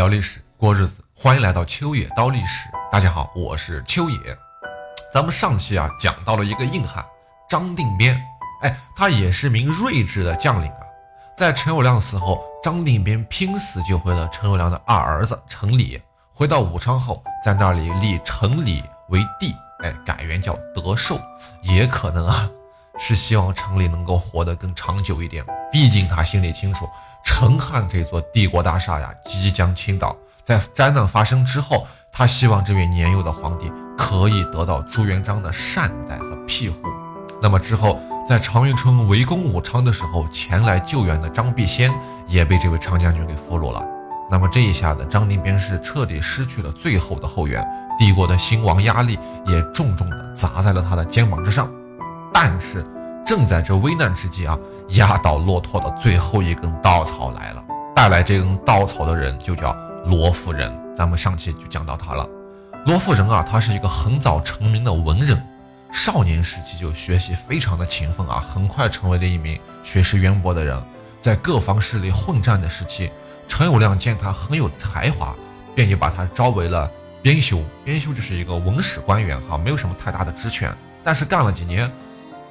聊历史，过日子，欢迎来到秋野刀历史。大家好，我是秋野。咱们上期啊讲到了一个硬汉张定边，哎，他也是名睿智的将领啊。在陈友谅死后，张定边拼死救回了陈友谅的二儿子陈理。回到武昌后，在那里立陈理为帝，哎，改元叫德寿。也可能啊，是希望陈理能够活得更长久一点。毕竟他心里清楚。陈汉这座帝国大厦呀，即将倾倒。在灾难发生之后，他希望这位年幼的皇帝可以得到朱元璋的善待和庇护。那么之后，在常遇春围攻武昌的时候，前来救援的张必先也被这位常将军给俘虏了。那么这一下子，张定边是彻底失去了最后的后援，帝国的兴亡压力也重重的砸在了他的肩膀之上。但是，正在这危难之际啊。压倒骆驼的最后一根稻草来了，带来这根稻草的人就叫罗富人。咱们上期就讲到他了。罗富人啊，他是一个很早成名的文人，少年时期就学习非常的勤奋啊，很快成为了一名学识渊博的人。在各方势力混战的时期，陈友谅见他很有才华，便就把他招为了编修。编修就是一个文史官员哈，没有什么太大的职权，但是干了几年，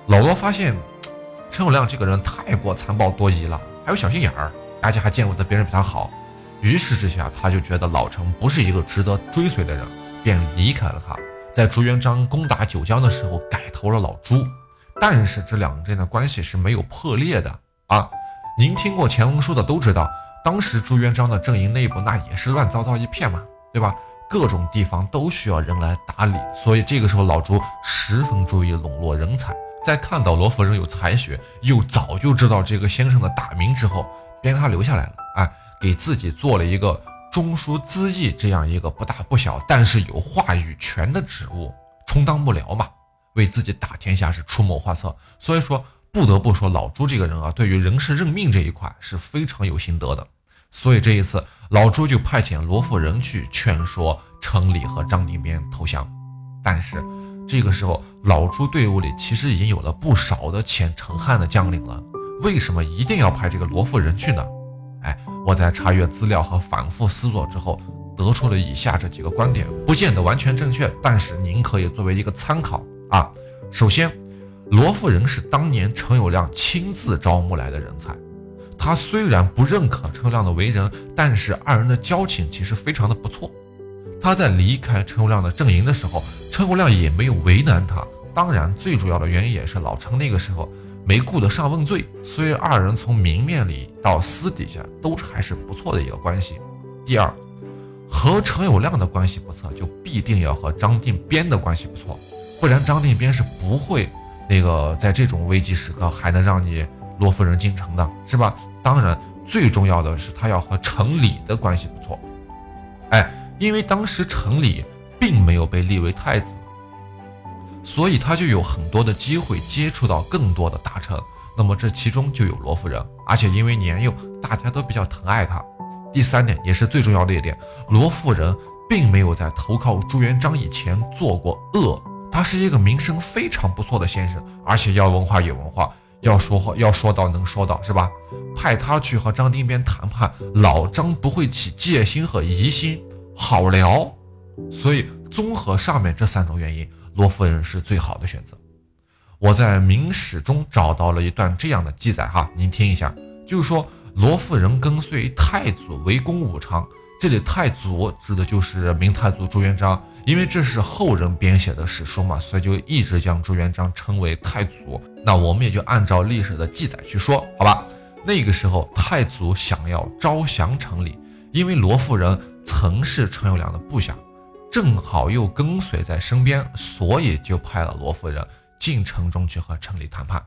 老罗发现。陈友谅这个人太过残暴多疑了，还有小心眼儿，而且还见不得别人比他好。于是之下，他就觉得老陈不是一个值得追随的人，便离开了他。在朱元璋攻打九江的时候，改投了老朱。但是这两人的关系是没有破裂的啊！您听过前文书的都知道，当时朱元璋的阵营内部那也是乱糟糟一片嘛，对吧？各种地方都需要人来打理，所以这个时候老朱十分注意笼络人才。在看到罗夫人有才学，又早就知道这个先生的大名之后，便给他留下来了。哎，给自己做了一个中书资议这样一个不大不小，但是有话语权的职务，充当幕僚嘛，为自己打天下是出谋划策。所以说，不得不说老朱这个人啊，对于人事任命这一块是非常有心得的。所以这一次，老朱就派遣罗夫人去劝说程里和张定边投降，但是。这个时候，老朱队伍里其实已经有了不少的遣陈汉的将领了。为什么一定要派这个罗夫人去呢？哎，我在查阅资料和反复思索之后，得出了以下这几个观点，不见得完全正确，但是您可以作为一个参考啊。首先，罗夫人是当年陈友谅亲自招募来的人才，他虽然不认可陈友谅的为人，但是二人的交情其实非常的不错。他在离开陈友谅的阵营的时候，陈友谅也没有为难他。当然，最主要的原因也是老陈那个时候没顾得上问罪，所以二人从明面里到私底下都还是不错的一个关系。第二，和陈友谅的关系不错，就必定要和张定边的关系不错，不然张定边是不会那个在这种危机时刻还能让你罗夫人进城的，是吧？当然，最重要的是他要和陈理的关系不错，哎。因为当时城里并没有被立为太子，所以他就有很多的机会接触到更多的大臣。那么这其中就有罗夫人，而且因为年幼，大家都比较疼爱他。第三点也是最重要的一点，罗夫人并没有在投靠朱元璋以前做过恶，他是一个名声非常不错的先生，而且要文化有文化，要说话要说到能说到，是吧？派他去和张定边谈判，老张不会起戒心和疑心。好聊，所以综合上面这三种原因，罗夫人是最好的选择。我在《明史》中找到了一段这样的记载，哈，您听一下，就是说罗夫人跟随太祖围攻武昌，这里太祖指的就是明太祖朱元璋，因为这是后人编写的史书嘛，所以就一直将朱元璋称为太祖。那我们也就按照历史的记载去说，好吧？那个时候太祖想要招降城里，因为罗夫人。曾是陈友谅的部下，正好又跟随在身边，所以就派了罗夫人进城中去和城里谈判，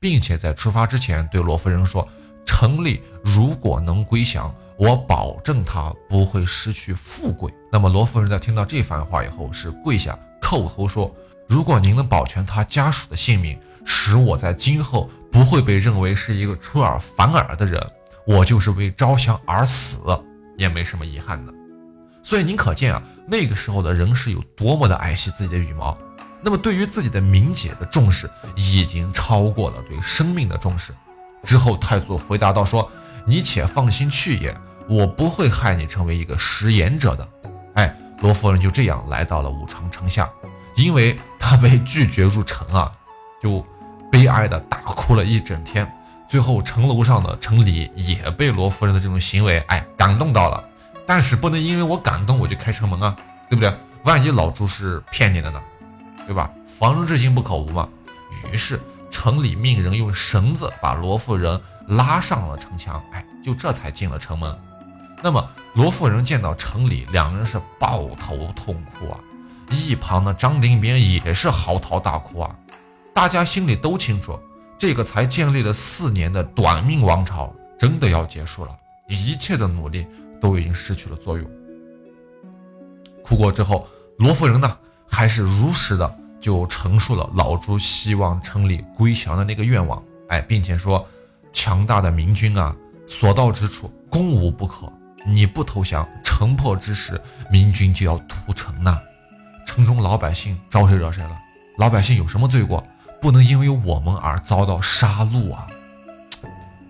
并且在出发之前对罗夫人说：“城里如果能归降，我保证他不会失去富贵。”那么罗夫人在听到这番话以后，是跪下叩头说：“如果您能保全他家属的性命，使我在今后不会被认为是一个出尔反尔的人，我就是为招降而死，也没什么遗憾的。”所以您可见啊，那个时候的人是有多么的爱惜自己的羽毛，那么对于自己的名节的重视，已经超过了对生命的重视。之后太祖回答道：“说你且放心去也，我不会害你成为一个食言者的。哎，罗夫人就这样来到了武昌城下，因为她被拒绝入城啊，就悲哀的大哭了一整天。最后城楼上的城里也被罗夫人的这种行为哎感动到了，但是不能因为我感动我就开城门啊，对不对？万一老朱是骗你的呢，对吧？防人之心不可无嘛。于是城里命人用绳子把罗夫人拉上了城墙，哎，就这才进了城门。那么罗夫人见到城里，两人是抱头痛哭啊。一旁的张定边也是嚎啕大哭啊。大家心里都清楚，这个才建立了四年的短命王朝真的要结束了，一切的努力都已经失去了作用。哭过之后，罗夫人呢，还是如实的。就陈述了老朱希望城里归降的那个愿望，哎，并且说，强大的明军啊，所到之处攻无不可。你不投降，城破之时，明军就要屠城呐。城中老百姓招谁惹谁了？老百姓有什么罪过？不能因为我们而遭到杀戮啊！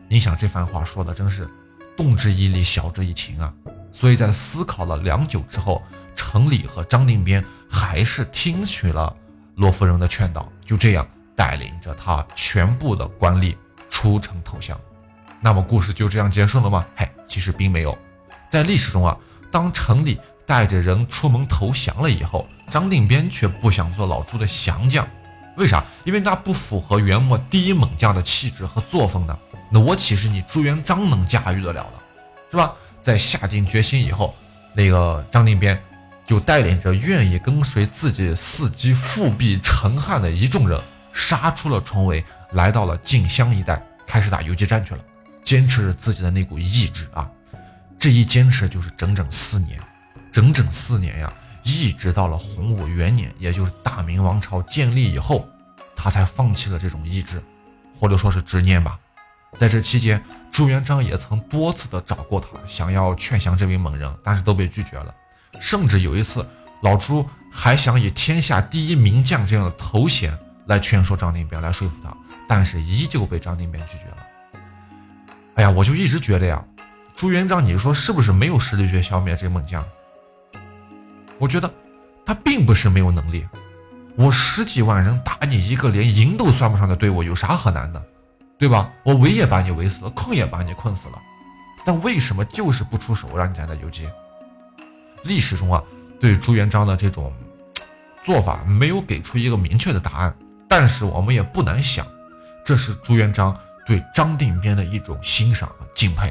你想这番话说的真是动之以理，晓之以情啊。所以在思考了良久之后，城里和张定边还是听取了。罗夫人的劝导，就这样带领着他全部的官吏出城投降。那么故事就这样结束了吗？嘿，其实并没有。在历史中啊，当城里带着人出门投降了以后，张定边却不想做老朱的降将。为啥？因为那不符合元末第一猛将的气质和作风呢。那我岂是你朱元璋能驾驭得了的，是吧？在下定决心以后，那个张定边。就带领着愿意跟随自己伺机复辟陈汉的一众人，杀出了重围，来到了晋襄一带，开始打游击战去了。坚持着自己的那股意志啊，这一坚持就是整整四年，整整四年呀，一直到了洪武元年，也就是大明王朝建立以后，他才放弃了这种意志，或者说是执念吧。在这期间，朱元璋也曾多次的找过他，想要劝降这位猛人，但是都被拒绝了。甚至有一次，老朱还想以天下第一名将这样的头衔来劝说张定边，来说服他，但是依旧被张定边拒绝了。哎呀，我就一直觉得呀，朱元璋，你说是不是没有实力去消灭这猛将？我觉得他并不是没有能力。我十几万人打你一个连营都算不上的队伍，有啥可难的？对吧？我围也把你围死了，困也把你困死了，但为什么就是不出手让你在那游击？历史中啊，对朱元璋的这种做法没有给出一个明确的答案，但是我们也不难想，这是朱元璋对张定边的一种欣赏和敬佩。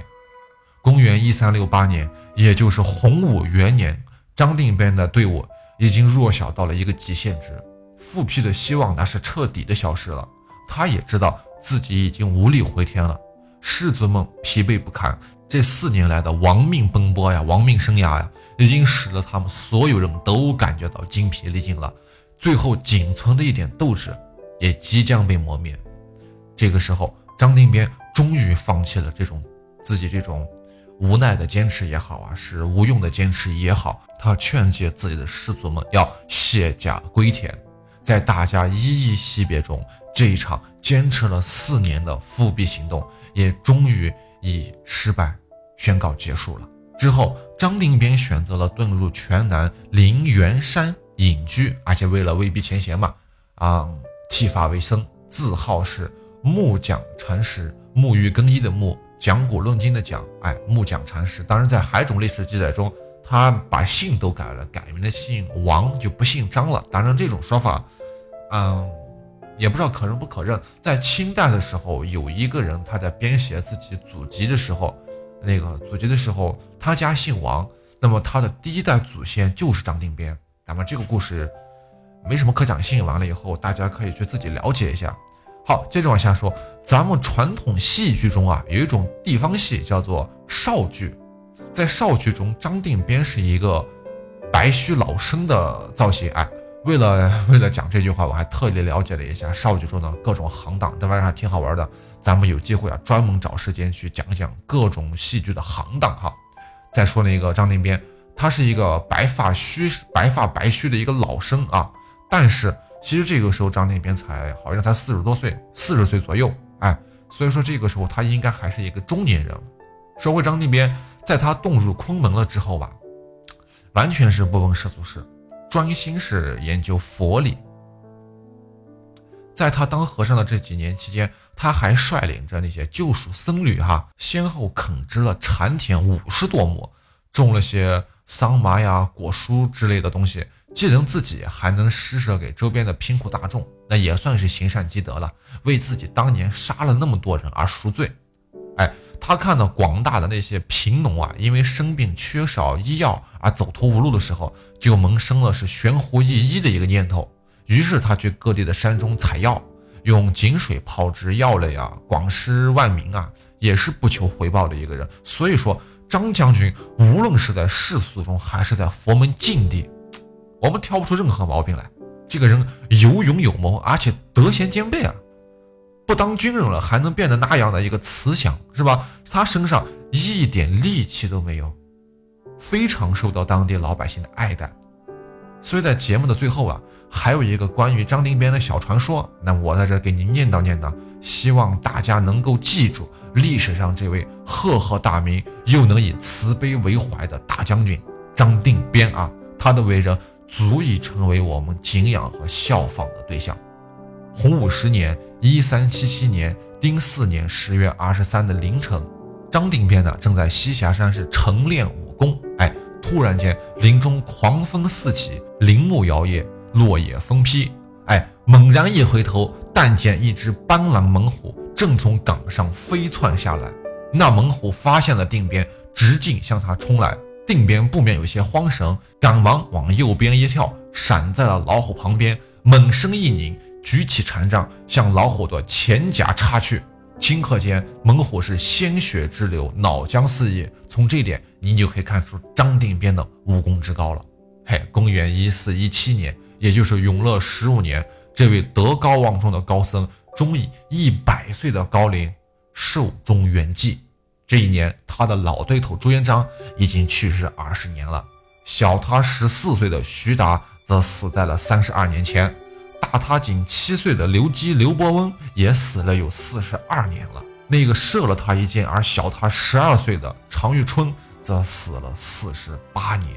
公元一三六八年，也就是洪武元年，张定边的队伍已经弱小到了一个极限值，复辟的希望那是彻底的消失了。他也知道自己已经无力回天了，士卒们疲惫不堪。这四年来的亡命奔波呀，亡命生涯呀，已经使得他们所有人都感觉到精疲力尽了。最后仅存的一点斗志，也即将被磨灭。这个时候，张定边终于放弃了这种自己这种无奈的坚持也好啊，是无用的坚持也好，他劝诫自己的士卒们要卸甲归田。在大家依依惜别中，这一场坚持了四年的复辟行动，也终于以失败。宣告结束了之后，张定边选择了遁入泉南灵元山隐居，而且为了威逼前嫌嘛，啊，剃发为僧，自号是木匠禅师，沐浴更衣的沐，讲古论今的讲，哎，木匠禅师。当然，在海种历史记载中，他把姓都改了，改名的姓王，就不姓张了。当然，这种说法，嗯，也不知道可认不可认。在清代的时候，有一个人他在编写自己祖籍的时候。那个祖籍的时候，他家姓王，那么他的第一代祖先就是张定边。咱们这个故事没什么可讲性，完了以后大家可以去自己了解一下。好，接着往下说，咱们传统戏剧中啊，有一种地方戏叫做少剧，在少剧中，张定边是一个白须老生的造型。哎，为了为了讲这句话，我还特地了解了一下少剧中的各种行当，这玩意儿还挺好玩的。咱们有机会啊，专门找时间去讲讲各种戏剧的行当哈。再说那个张定边，他是一个白发须白发白须的一个老生啊。但是其实这个时候张定边才好像才四十多岁，四十岁左右，哎，所以说这个时候他应该还是一个中年人。说回张定边，在他遁入空门了之后吧，完全是不问世俗事，专心是研究佛理。在他当和尚的这几年期间，他还率领着那些救赎僧侣哈，先后垦植了禅田五十多亩，种了些桑麻呀、果蔬之类的东西，既能自己，还能施舍给周边的贫苦大众，那也算是行善积德了，为自己当年杀了那么多人而赎罪。哎，他看到广大的那些贫农啊，因为生病缺少医药而走投无路的时候，就萌生了是悬壶济医的一个念头。于是他去各地的山中采药，用井水泡制药类啊，广施万民啊，也是不求回报的一个人。所以说，张将军无论是在世俗中还是在佛门禁地，我们挑不出任何毛病来。这个人有勇有谋，而且德贤兼备啊！不当军人了，还能变得那样的一个慈祥，是吧？他身上一点戾气都没有，非常受到当地老百姓的爱戴。所以在节目的最后啊。还有一个关于张定边的小传说，那我在这给您念叨念叨，希望大家能够记住历史上这位赫赫大名又能以慈悲为怀的大将军张定边啊，他的为人足以成为我们敬仰和效仿的对象。洪武十年（一三七七年）丁巳年十月二十三的凌晨，张定边呢正在栖霞山是晨练武功，哎，突然间林中狂风四起，林木摇曳。落叶纷披，哎，猛然一回头，但见一只斑斓猛虎正从岗上飞窜下来。那猛虎发现了定边，直径向他冲来。定边不免有些慌神，赶忙往右边一跳，闪在了老虎旁边，猛身一拧，举起禅杖向老虎的前颊插去。顷刻间，猛虎是鲜血直流，脑浆四溢。从这点，您就可以看出张定边的武功之高了。嘿，公元一四一七年。也就是永乐十五年，这位德高望重的高僧终以一百岁的高龄寿终圆寂。这一年，他的老对头朱元璋已经去世二十年了，小他十四岁的徐达则死在了三十二年前，大他仅七岁的刘基刘伯温也死了有四十二年了。那个射了他一箭而小他十二岁的常遇春则死了四十八年。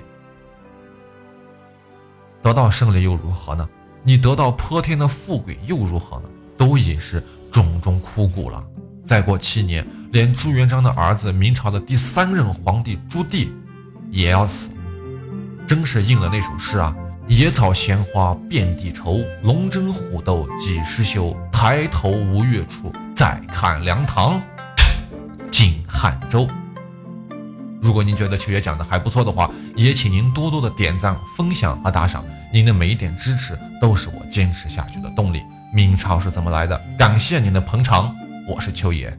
得到胜利又如何呢？你得到泼天的富贵又如何呢？都已是冢中枯骨了。再过七年，连朱元璋的儿子明朝的第三任皇帝朱棣也要死。真是应了那首诗啊：“野草闲花遍地愁，龙争虎斗几时休？抬头无月处，再看凉堂尽汉州。”如果您觉得秋爷讲的还不错的话，也请您多多的点赞、分享和打赏。您的每一点支持都是我坚持下去的动力。明朝是怎么来的？感谢您的捧场，我是秋爷。